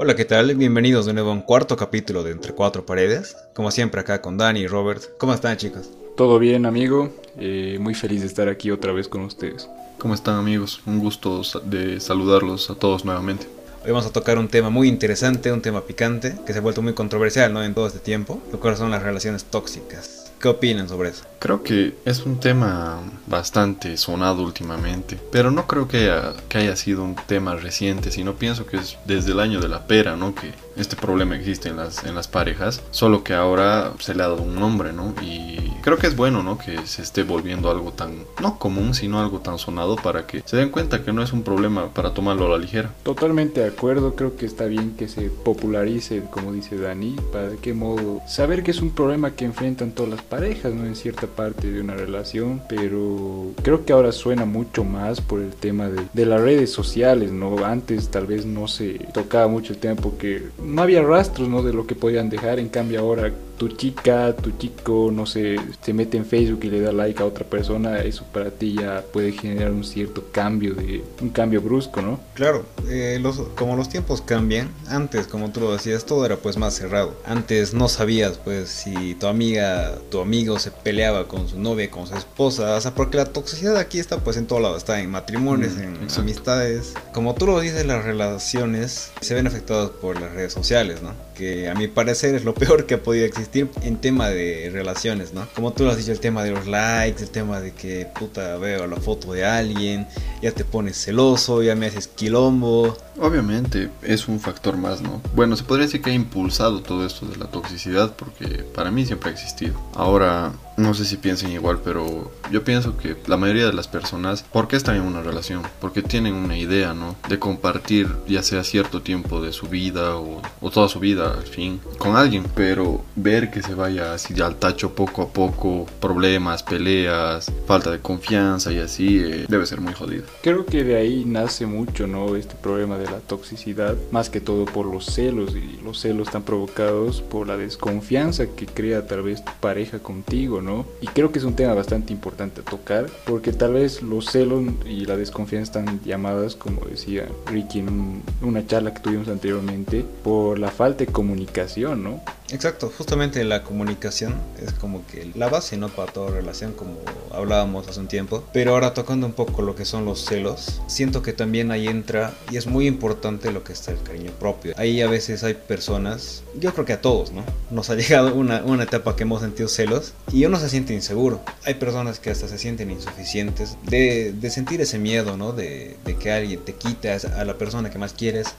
Hola, ¿qué tal? Bienvenidos de nuevo a un cuarto capítulo de Entre Cuatro Paredes. Como siempre acá con Dani y Robert. ¿Cómo están chicos? Todo bien amigo, eh, muy feliz de estar aquí otra vez con ustedes. ¿Cómo están amigos? Un gusto de saludarlos a todos nuevamente. Hoy vamos a tocar un tema muy interesante, un tema picante, que se ha vuelto muy controversial ¿no? en todo este tiempo, lo cual son las relaciones tóxicas. ¿Qué opinan sobre eso? Creo que es un tema bastante sonado últimamente, pero no creo que haya, que haya sido un tema reciente, sino pienso que es desde el año de la pera, ¿no? Que este problema existe en las, en las parejas, solo que ahora se le ha dado un nombre, ¿no? Y creo que es bueno, ¿no? Que se esté volviendo algo tan, no común, sino algo tan sonado para que se den cuenta que no es un problema para tomarlo a la ligera. Totalmente de acuerdo, creo que está bien que se popularice, como dice Dani, para de qué modo saber que es un problema que enfrentan todas las parejas, ¿no? En cierta parte de una relación, pero creo que ahora suena mucho más por el tema de, de las redes sociales, ¿no? Antes tal vez no se tocaba mucho el tema porque no había rastros, ¿no? De lo que podían dejar, en cambio ahora tu chica, tu chico, no sé, se mete en Facebook y le da like a otra persona, eso para ti ya puede generar un cierto cambio, de un cambio brusco, ¿no? Claro, eh, los, como los tiempos cambian, antes, como tú lo decías, todo era pues más cerrado. Antes no sabías pues si tu amiga, tu amigo se peleaba con su novia, con su esposa, o sea, porque la toxicidad aquí está pues en todo lado, está en matrimonios, mm, en amistades. Como tú lo dices, las relaciones se ven afectadas por las redes sociales, ¿no? Que a mi parecer es lo peor que ha podido existir en tema de relaciones, ¿no? Como tú lo has dicho, el tema de los likes, el tema de que puta veo la foto de alguien, ya te pones celoso, ya me haces quilombo. Obviamente es un factor más, ¿no? Bueno, se podría decir que ha impulsado todo esto de la toxicidad porque para mí siempre ha existido. Ahora, no sé si piensen igual, pero yo pienso que la mayoría de las personas, ¿por qué están en una relación? Porque tienen una idea, ¿no? De compartir ya sea cierto tiempo de su vida o, toda su vida, al fin, con alguien. Pero ver que se vaya así al tacho poco a poco, problemas, peleas, falta de confianza y así, eh, debe ser muy jodido. Creo que de ahí nace mucho, ¿no? Este problema de la toxicidad, más que todo por los celos y los celos están provocados por la desconfianza que crea tal vez tu pareja contigo, ¿no? Y creo que es un tema bastante importante a tocar, porque tal vez los celos y la desconfianza están llamadas, como decía Ricky en una charla que tuvimos anteriormente, por la falta de comunicación, ¿no? Exacto, justamente la comunicación es como que la base, ¿no? Para toda relación, como hablábamos hace un tiempo. Pero ahora tocando un poco lo que son los celos, siento que también ahí entra, y es muy importante lo que está el cariño propio. Ahí a veces hay personas, yo creo que a todos, ¿no? Nos ha llegado una, una etapa que hemos sentido celos y uno se siente inseguro. Hay personas que hasta se sienten insuficientes de, de sentir ese miedo, ¿no? De, de que alguien te quite a la persona que más quieres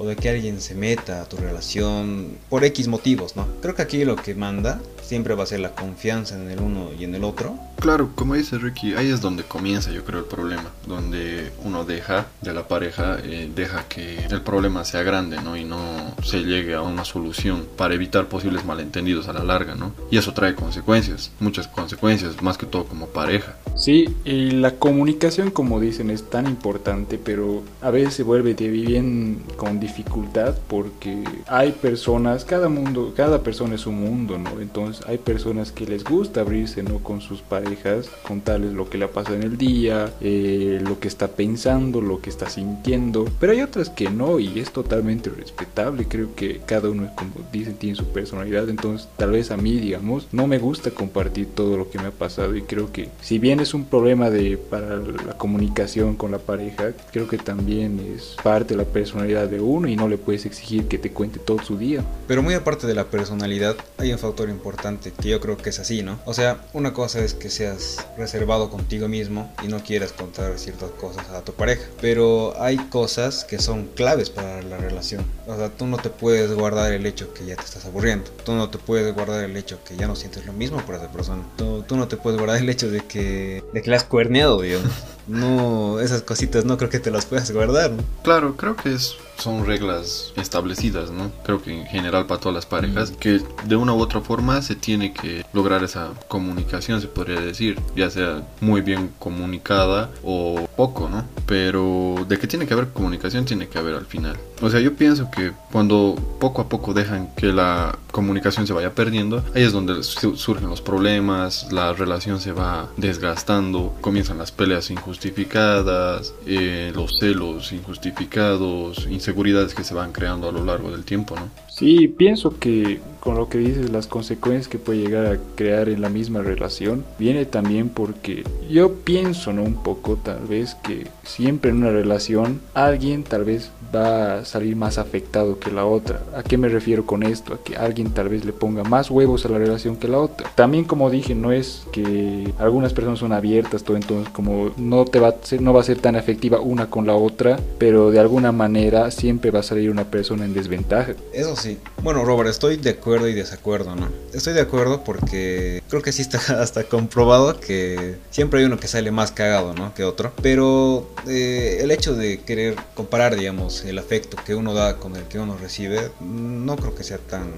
o de que alguien se meta a tu relación por X motivos, ¿no? Creo que aquí lo que manda siempre va a ser la confianza en el uno y en el otro. Claro, como dice Ricky, ahí es donde comienza yo creo el problema, donde uno deja de la pareja, eh, deja que el problema sea grande, ¿no? Y no se llegue a una solución para evitar posibles malentendidos a la larga, ¿no? Y eso trae consecuencias, muchas consecuencias, más que todo como pareja. Sí, y la comunicación, como dicen, es tan importante, pero a veces se vuelve bien con dificultad porque hay personas, cada mundo, cada persona es un mundo, ¿no? Entonces hay personas que les gusta abrirse ¿no? con sus parejas, contarles lo que le ha pasado en el día, eh, lo que está pensando, lo que está sintiendo, pero hay otras que no y es totalmente respetable, creo que cada uno, como dicen, tiene su personalidad, entonces tal vez a mí, digamos, no me gusta compartir todo lo que me ha pasado y creo que si bien es un problema de para la comunicación con la pareja, creo que también es parte de la personalidad de uno y no le puedes exigir que te cuente todo su día. Pero muy aparte de la personalidad, hay un factor importante que yo creo que es así, ¿no? O sea, una cosa es que seas reservado contigo mismo y no quieras contar ciertas cosas a tu pareja, pero hay cosas que son claves para la relación. O sea, tú no te puedes guardar el hecho que ya te estás aburriendo, tú no te puedes guardar el hecho que ya no sientes lo mismo por esa persona, tú, tú no te puedes guardar el hecho de que, de que la has cuerneado, digamos. No, esas cositas no creo que te las puedas guardar. ¿no? Claro, creo que es son reglas establecidas, ¿no? Creo que en general para todas las parejas, que de una u otra forma se tiene que lograr esa comunicación, se podría decir, ya sea muy bien comunicada o poco, ¿no? Pero de que tiene que haber comunicación, tiene que haber al final. O sea, yo pienso que cuando poco a poco dejan que la comunicación se vaya perdiendo, ahí es donde surgen los problemas, la relación se va desgastando, comienzan las peleas injustificadas, eh, los celos injustificados, inseguridad inseguridades que se van creando a lo largo del tiempo, ¿no? Sí, pienso que con lo que dices, las consecuencias que puede llegar a crear en la misma relación, viene también porque yo pienso, ¿no? Un poco tal vez que siempre en una relación alguien tal vez va a salir más afectado que la otra. ¿A qué me refiero con esto? A que alguien tal vez le ponga más huevos a la relación que la otra. También como dije, no es que algunas personas son abiertas, todo entonces como no te va a ser, no va a ser tan efectiva una con la otra, pero de alguna manera siempre va a salir una persona en desventaja. Eso sí. Bueno, Robert, estoy de acuerdo y desacuerdo, ¿no? Estoy de acuerdo porque creo que sí está hasta comprobado que siempre hay uno que sale más cagado, ¿no? Que otro. Pero eh, el hecho de querer comparar, digamos, el afecto que uno da con el que uno recibe, no creo que sea tan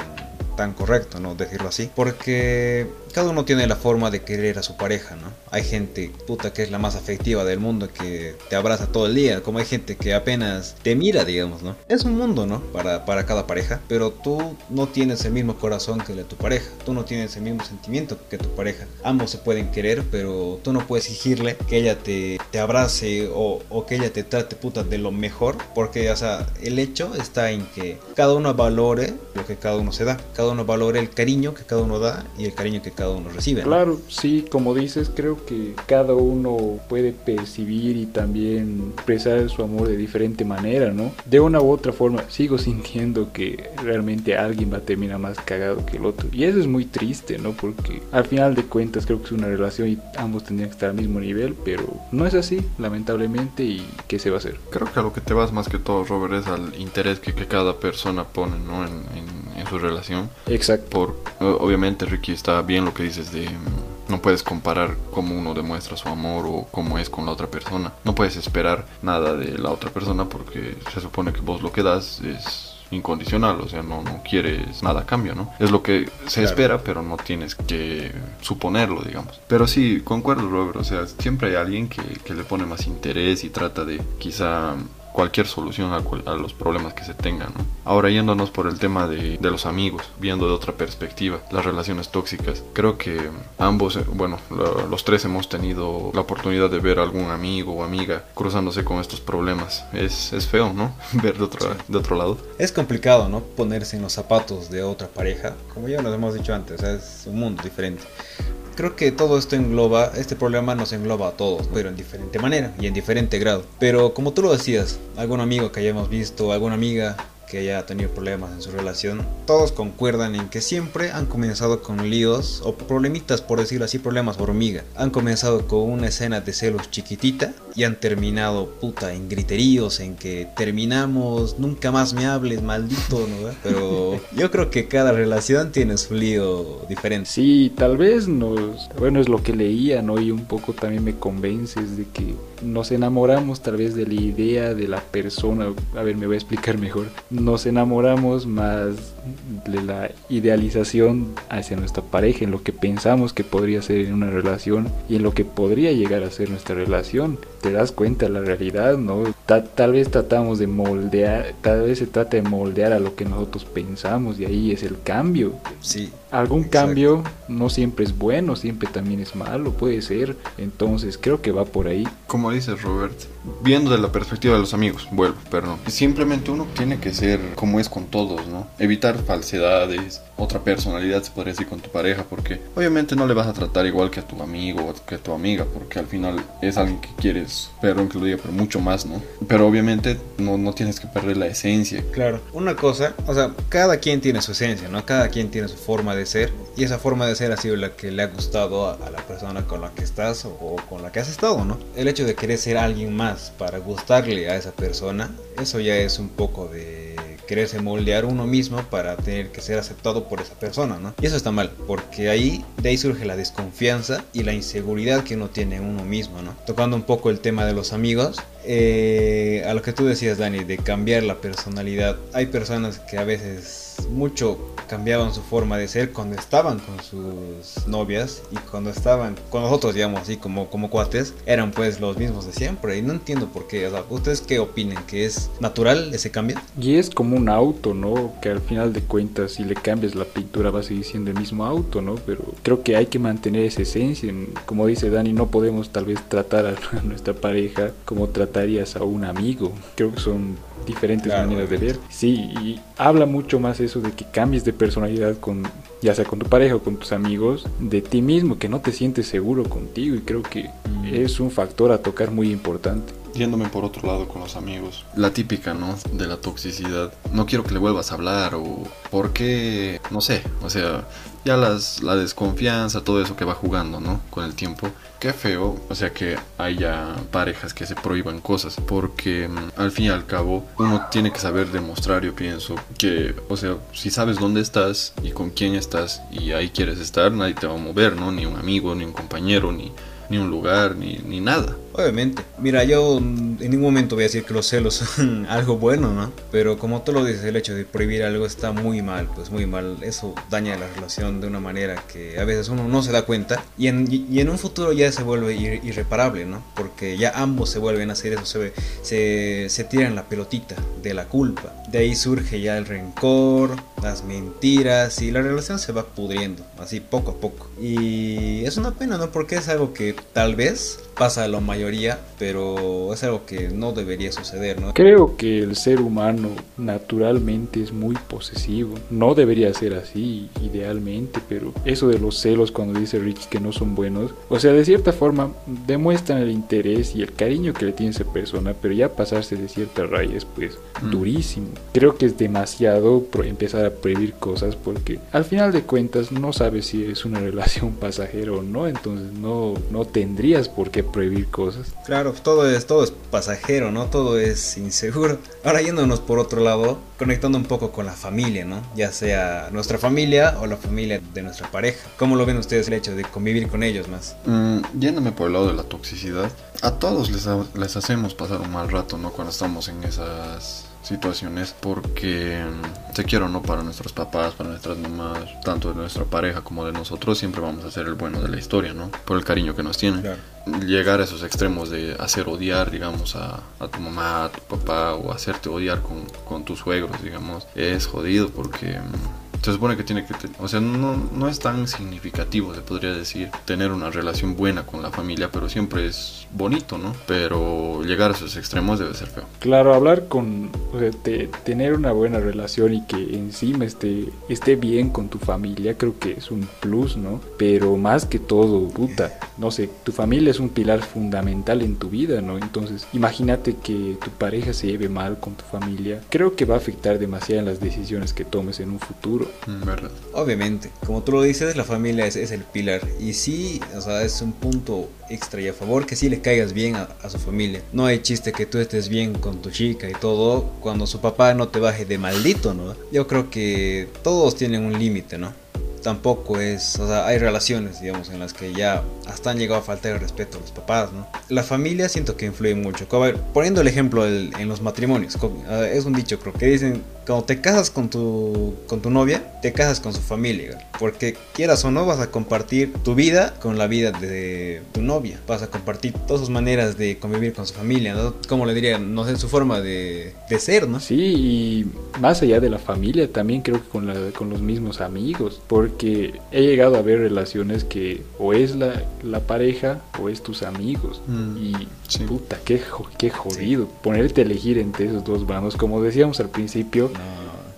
tan correcto, ¿no? Decirlo así. Porque cada uno tiene la forma de querer a su pareja, ¿no? Hay gente, puta, que es la más afectiva del mundo, que te abraza todo el día, como hay gente que apenas te mira, digamos, ¿no? Es un mundo, ¿no? Para, para cada pareja, pero tú no tienes el mismo corazón que el de tu pareja, tú no tienes el mismo sentimiento que tu pareja. Ambos se pueden querer, pero tú no puedes exigirle que ella te, te abrace o, o que ella te trate, puta, de lo mejor, porque, o sea, el hecho está en que cada uno valore lo que cada uno se da, cada uno valore el cariño que cada uno da y el cariño que cada uno recibe. ¿no? Claro, sí, como dices, creo que cada uno puede percibir y también expresar su amor de diferente manera, ¿no? De una u otra forma, sigo sintiendo que realmente alguien va a terminar más cagado que el otro. Y eso es muy triste, ¿no? Porque al final de cuentas creo que es una relación y ambos tendrían que estar al mismo nivel, pero no es así, lamentablemente, y ¿qué se va a hacer? Creo que a lo que te vas más que todo, Robert, es al interés que, que cada persona pone, ¿no? En, en, en su relación. Exacto. Por, obviamente, Ricky, está bien lo que dices de mm, no puedes comparar cómo uno demuestra su amor o cómo es con la otra persona. No puedes esperar nada de la otra persona porque se supone que vos lo que das es incondicional, o sea, no, no quieres nada a cambio, ¿no? Es lo que se Claro. espera, pero no tienes que suponerlo, digamos. Pero sí, concuerdo, Robert, o sea, siempre hay alguien que, que le pone más interés y trata de quizá cualquier solución a, a los problemas que se tengan, ¿no? Ahora yéndonos por el tema de, de los amigos, viendo de otra perspectiva, las relaciones tóxicas, creo que ambos, eh, bueno, lo- los tres hemos tenido la oportunidad de ver a algún amigo o amiga cruzándose con estos problemas. Es, es feo, ¿no? Ver de otro, de otro lado. Es complicado, ¿no? Ponerse en los zapatos de otra pareja. Como ya nos hemos dicho antes, es un mundo diferente. Creo que todo esto engloba, este problema nos engloba a todos, pero en diferente manera y en diferente grado. Pero como tú lo decías, algún amigo que hayamos visto, alguna amiga que haya tenido problemas en su relación, todos concuerdan en que siempre han comenzado con líos o problemitas, por decirlo así, problemas hormiga. Han comenzado con una escena de celos chiquitita y han terminado puta en griteríos, en que terminamos, nunca más me hables, maldito, ¿no? Pero yo creo que cada relación tiene su lío diferente. Sí, tal vez nos, bueno, es lo que leía, ¿no? Y un poco también me convences de que nos enamoramos tal vez de la idea de la persona, a ver, me voy a explicar mejor, nos enamoramos más de la idealización hacia nuestra pareja, en lo que pensamos que podría ser en una relación y en lo que podría llegar a ser nuestra relación. Te das cuenta la realidad, ¿no? Ta- tal vez tratamos de moldear, tal vez se trata de moldear a lo que nosotros pensamos y ahí es el cambio. Sí, Algún Exacto. cambio no siempre es bueno, siempre también es malo, puede ser. Entonces creo que va por ahí. Como dices, Robert, viendo de la perspectiva de los amigos, vuelvo, perdón. Simplemente uno tiene que ser como es con todos, ¿no? Evitar falsedades, otra personalidad se podría decir con tu pareja, porque obviamente no le vas a tratar igual que a tu amigo o que a tu amiga, porque al final es alguien que quieres, perdón que lo diga, pero mucho más, ¿no? Pero obviamente no, no tienes que perder la esencia. Claro, una cosa, o sea, cada quien tiene su esencia, ¿no? Cada quien tiene su forma de ser y esa forma de ser ha sido la que le ha gustado a, a la persona con la que estás o, o con la que has estado, ¿no? El hecho de querer ser alguien más para gustarle a esa persona, eso ya es un poco de quererse moldear uno mismo para tener que ser aceptado por esa persona, ¿no? Y eso está mal, porque ahí de ahí surge la desconfianza y la inseguridad que uno tiene en uno mismo, ¿no? Tocando un poco el tema de los amigos, eh, a lo que tú decías, Dani, de cambiar la personalidad, hay personas que a veces mucho cambiaban su forma de ser cuando estaban con sus novias y cuando estaban con nosotros, digamos así, como, como cuates, eran pues los mismos de siempre. Y no entiendo por qué. O sea, ¿ustedes qué opinan? ¿Que es natural ese cambio? Y es como un auto, ¿no? Que al final de cuentas, si le cambias la pintura, va a seguir siendo el mismo auto, ¿no? Pero creo que hay que mantener esa esencia. Como dice Dani, no podemos tal vez tratar a nuestra pareja como, tra- tratarías a un amigo. Creo que son diferentes maneras de ver. Sí, y habla mucho más eso de que cambies de personalidad con ya sea con tu pareja o con tus amigos, de ti mismo, que no te sientes seguro contigo y creo que es un factor a tocar muy importante. Yéndome por otro lado con los amigos. La típica, ¿no? De la toxicidad. No quiero que le vuelvas a hablar o por qué, no sé, o sea, ya las, la desconfianza, todo eso que va jugando, ¿no? Con el tiempo. Qué feo, o sea, que haya parejas que se prohíban cosas, porque mm, al fin y al cabo uno tiene que saber demostrar, yo pienso, que, o sea, si sabes dónde estás y con quién estás y ahí quieres estar, nadie te va a mover, ¿no? Ni un amigo, ni un compañero, ni, ni un lugar, ni, ni nada. Obviamente. Mira, yo en ningún momento voy a decir que los celos son algo bueno, ¿no? Pero como tú lo dices, el hecho de prohibir algo está muy mal, pues muy mal. Eso daña la relación de una manera que a veces uno no se da cuenta y en, y en un futuro ya se vuelve irreparable, ¿no? Porque ya ambos se vuelven a hacer eso, se, se, se tiran la pelotita de la culpa. De ahí surge ya el rencor, las mentiras y la relación se va pudriendo, así poco a poco. Y es una pena, ¿no? Porque es algo que tal vez pasa a la mayoría, pero es algo que no debería suceder, ¿no? Creo que el ser humano naturalmente es muy posesivo. No debería ser así, idealmente, pero eso de los celos cuando dice Rich que no son buenos, o sea, de cierta forma demuestran el interés y el cariño que le tiene esa persona, pero ya pasarse de ciertas rayas, pues mm. durísimo. Creo que es demasiado empezar a prohibir cosas porque al final de cuentas no sabes si es una relación pasajera o no, entonces no, no tendrías por qué prohibir cosas. Claro, todo es, todo es pasajero, ¿no? Todo es inseguro. Ahora yéndonos por otro lado, conectando un poco con la familia, ¿no? Ya sea nuestra familia o la familia de nuestra pareja. ¿Cómo lo ven ustedes el hecho de convivir con ellos más? Mm, yéndome por el lado de la toxicidad, a todos les, les hacemos pasar un mal rato, ¿no? Cuando estamos en esas situaciones porque se mm, quiero o no para nuestros papás, para nuestras mamás, tanto de nuestra pareja como de nosotros, siempre vamos a ser el bueno de la historia, ¿no? Por el cariño que nos tienen. Llegar a esos extremos de hacer odiar, digamos, a, a, tu mamá, a tu papá o hacerte odiar con, con tus suegros, digamos, es jodido porque mm, se supone que tiene que, o sea, no, no es tan significativo, se podría decir, tener una relación buena con la familia, pero siempre es bonito, ¿no? Pero llegar a esos extremos debe ser feo. Claro, hablar con, o sea, tener una buena relación y que encima esté, esté bien con tu familia, creo que es un plus, ¿no? Pero más que todo, puta, no sé, tu familia es un pilar fundamental en tu vida, ¿no? Entonces, imagínate que tu pareja se lleve mal con tu familia, creo que va a afectar demasiado en las decisiones que tomes en un futuro. Mm. Obviamente, como tú lo dices, la familia es, el pilar. Y sí, o sea, es un punto extra y a favor que sí le caigas bien a, a, su familia. No hay chiste que tú estés bien con tu chica y todo cuando su papá no te baje de maldito, ¿no? Yo creo que todos tienen un límite, ¿no? Tampoco es, o sea, hay relaciones, digamos, en las que ya hasta han llegado a faltar el respeto a los papás, ¿no? La familia siento que influye mucho. poniendo el ejemplo en los matrimonios, es un dicho creo que dicen, cuando te casas con tu, con tu novia, te casas con su familia, porque quieras o no vas a compartir tu vida con la vida de tu novia, vas a compartir todas sus maneras de convivir con su familia, ¿no? Como le diría, no sé, su forma de, de ser, ¿no? Sí, y más allá de la familia, también creo que con, la, con los mismos amigos, porque he llegado a ver relaciones que o es la, la pareja o es tus amigos, mm, y puta, qué, qué jodido, ponerte a elegir entre esos dos bandos, como decíamos al principio,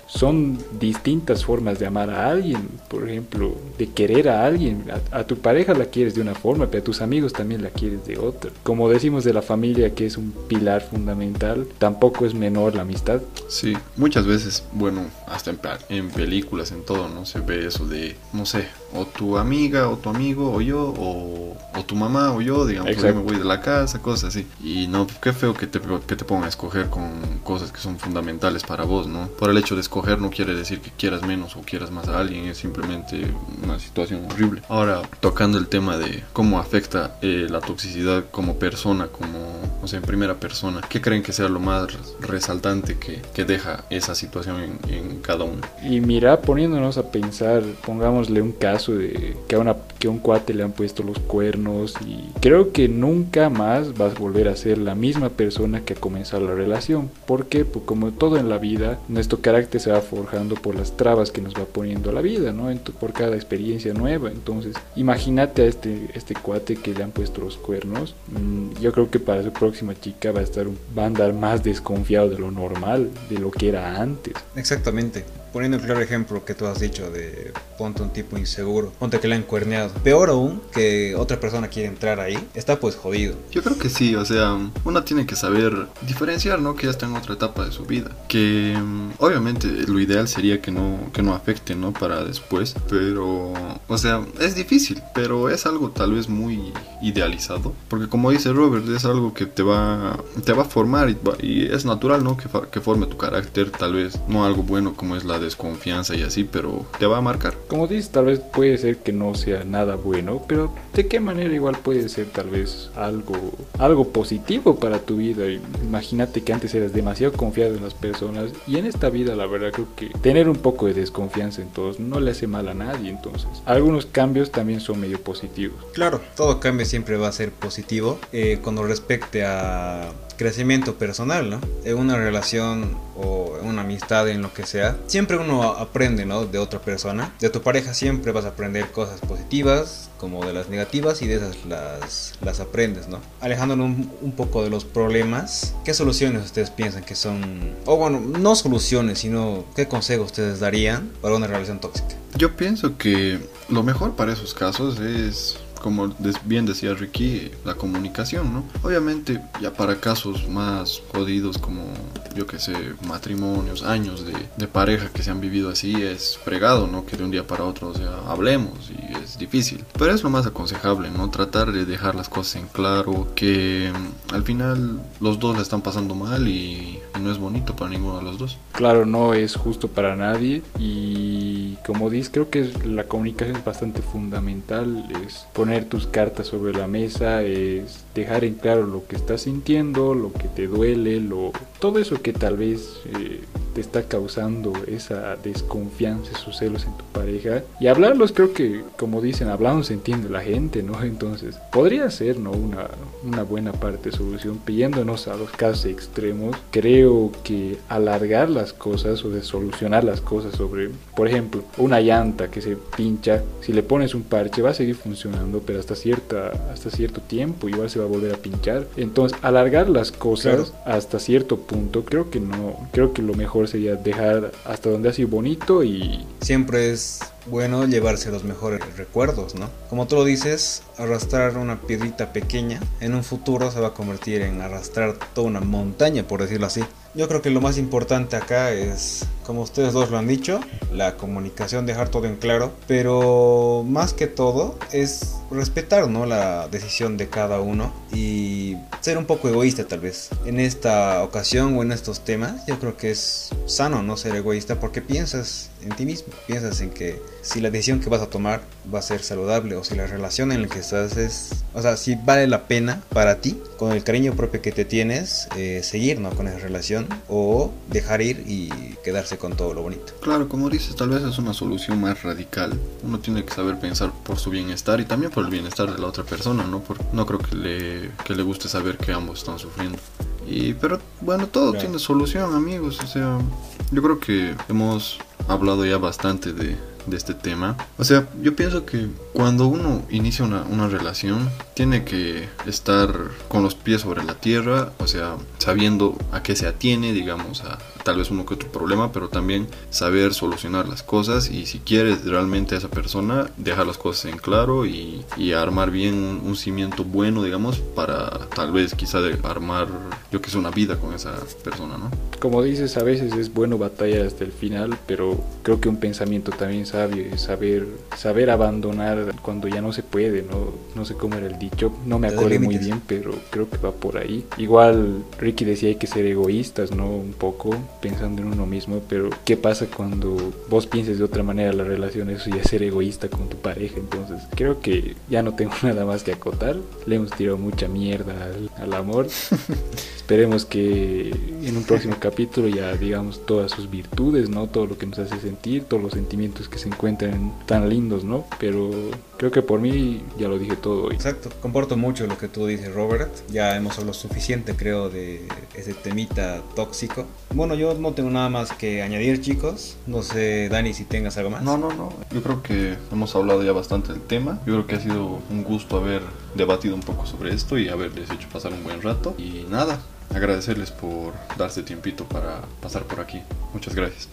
son distintas formas de amar a alguien, por ejemplo, de querer a alguien. A, tu pareja la quieres de una forma, pero a tus amigos también la quieres de otra. Como decimos de la familia, que es un pilar fundamental, tampoco es menor la amistad. Sí, muchas veces, bueno, hasta en, en películas, en todo, ¿no? Se ve eso de, no sé, o tu amiga, o tu amigo, o yo, o, o tu mamá, o yo, digamos, yo me voy de la casa, cosas así. Y no, qué feo que te, que te pongan a escoger con cosas que son fundamentales para vos, ¿no? Por el hecho de escoger no quiere decir que quieras menos o quieras más a alguien, es simplemente una situación horrible. Ahora, tocando el tema de cómo afecta eh, la toxicidad como persona, como, o sea, en primera persona, ¿qué creen que sea lo más resaltante que, que deja esa situación en, en, cada uno? Y mira, poniéndonos a pensar, pongámosle un caso de que a, una, que a un cuate le han puesto los cuernos y creo que nunca más vas a volver a ser la misma persona que ha comenzado la relación. porque Pues como todo en la vida, nuestro carácter se va forjando por las trabas que nos va poniendo la vida, ¿no? por cada experiencia nueva. Entonces, imagínate a este, este cuate que le han puesto los cuernos. Mm, yo creo que para su próxima chica va a estar va a andar más desconfiado de lo normal, de lo que era antes. Exactamente poniendo claro ejemplo que tú has dicho de ponte un tipo inseguro, ponte que le han cuerneado. Peor aún que otra persona quiere entrar ahí, está pues jodido. Yo creo que sí, o sea, uno tiene que saber diferenciar, ¿no? Que ya está en otra etapa de su vida. Que mm, obviamente lo ideal sería que no, que no afecte, ¿no? Para después, pero, o sea, es difícil, pero es algo tal vez muy idealizado. Porque como dice Robert, es algo que te va, te va a formar y, es natural, ¿no? Que, que forme tu carácter, tal vez no algo bueno como es la desconfianza y así, pero te va a marcar. Como dices, tal vez puede ser que no sea nada bueno, pero de qué manera igual puede ser tal vez algo, algo positivo para tu vida. Imagínate que antes eras demasiado confiado en las personas y en esta vida la verdad creo que tener un poco de desconfianza en todos no le hace mal a nadie, entonces algunos cambios también son medio positivos. Claro, todo cambio siempre va a ser positivo eh, cuando respecte a crecimiento personal, ¿no? En una relación o en una amistad, en lo que sea, siempre uno aprende, ¿no? De otra persona. De tu pareja siempre vas a aprender cosas positivas como de las negativas y de esas las, las aprendes, ¿no? Alejándonos un, un poco de los problemas, ¿qué soluciones ustedes piensan que son, o bueno, no soluciones, sino qué consejos ustedes darían para una relación tóxica? Yo pienso que lo mejor para esos casos es como bien decía Ricky, la comunicación, ¿no? Obviamente ya para casos más jodidos como yo que sé, matrimonios, años de, pareja que se han vivido así, es fregado, ¿no? Que de un día para otro, o sea, hablemos y difícil. Pero es lo más aconsejable, ¿no? Tratar de dejar las cosas en claro, que mm, al final los dos la están pasando mal y, y no es bonito para ninguno de los dos. Claro, no es justo para nadie y como dices, creo que la comunicación es bastante fundamental, es poner tus cartas sobre la mesa, es dejar en claro lo que estás sintiendo, lo que te duele, lo, todo eso que tal vez eh, te está causando esa desconfianza, esos celos en tu pareja. Y hablarlos, creo que, como dicen, hablando se entiende la gente, ¿no? Entonces, podría ser, ¿no? Una, una buena parte de solución, pidiéndonos a los casos extremos. Creo que alargar las cosas o de solucionar las cosas sobre, por ejemplo, una llanta que se pincha, si le pones un parche va a seguir funcionando, pero hasta, cierta, hasta cierto tiempo igual se va a volver a pinchar. Entonces, alargar las cosas hasta cierto punto, creo que no, creo que lo mejor sería dejar hasta donde ha sido bonito y... Siempre es bueno llevarse los mejores recuerdos, ¿no? Como tú lo dices, arrastrar una piedrita pequeña en un futuro se va a convertir en arrastrar toda una montaña, por decirlo así. Yo creo que lo más importante acá es, como ustedes dos lo han dicho, la comunicación, dejar todo en claro, pero más que todo es respetar ¿no? la decisión de cada uno y ser un poco egoísta tal vez. En esta ocasión o en estos temas yo creo que es sano no ser egoísta porque piensas en ti mismo, piensas en que si la decisión que vas a tomar va a ser saludable o si la relación en la que estás es, o sea, si vale la pena para ti, con el cariño propio que te tienes, eh, seguir ¿no? con esa relación o dejar ir y quedarse con todo lo bonito. Claro, como dices, tal vez es una solución más radical. Uno tiene que saber pensar por su bienestar y también por el bienestar de la otra persona, ¿no? Porque no creo que le, que le guste saber que ambos están sufriendo. Y, pero bueno, todo tiene solución, amigos. O sea, yo creo que hemos hablado ya bastante de, de este tema. O sea, yo pienso que cuando uno inicia una, una, relación, tiene que estar con los pies sobre la tierra, o sea, sabiendo a qué se atiene, digamos, a tal vez uno que otro problema, pero también saber solucionar las cosas y si quieres realmente a esa persona, dejar las cosas en claro y, y armar bien un, un, cimiento bueno, digamos, para tal vez quizá de armar, yo que sé, una vida con esa persona, ¿no? Como dices, a veces es bueno batallar hasta el final, pero creo que un pensamiento también sabio es saber, saber abandonar cuando ya no se puede, ¿no? No sé cómo era el dicho, no me acuerdo muy bien, pero creo que va por ahí. Igual Ricky decía hay que ser egoístas, ¿no? Un poco, pensando en uno mismo, pero ¿qué pasa cuando vos pienses de otra manera la relación? Eso ya es ser egoísta con tu pareja, entonces creo que ya no tengo nada más que acotar. Le hemos tirado mucha mierda al, al amor. Esperemos que en un próximo capítulo ya digamos todas sus virtudes, ¿no? Todo lo que nos hace sentir, todos los sentimientos que se encuentran tan lindos, ¿no? Pero Creo que por mí ya lo dije todo hoy. Exacto, comporto mucho lo que tú dices, Robert. Ya hemos hablado suficiente, creo, de ese temita tóxico. Bueno, yo no tengo nada más que añadir, chicos. No sé, Dani, si tengas algo más. No, no, no. Yo creo que hemos hablado ya bastante del tema. Yo creo que ha sido un gusto haber debatido un poco sobre esto y haberles hecho pasar un buen rato. Y nada, agradecerles por darse tiempito para pasar por aquí. Muchas gracias.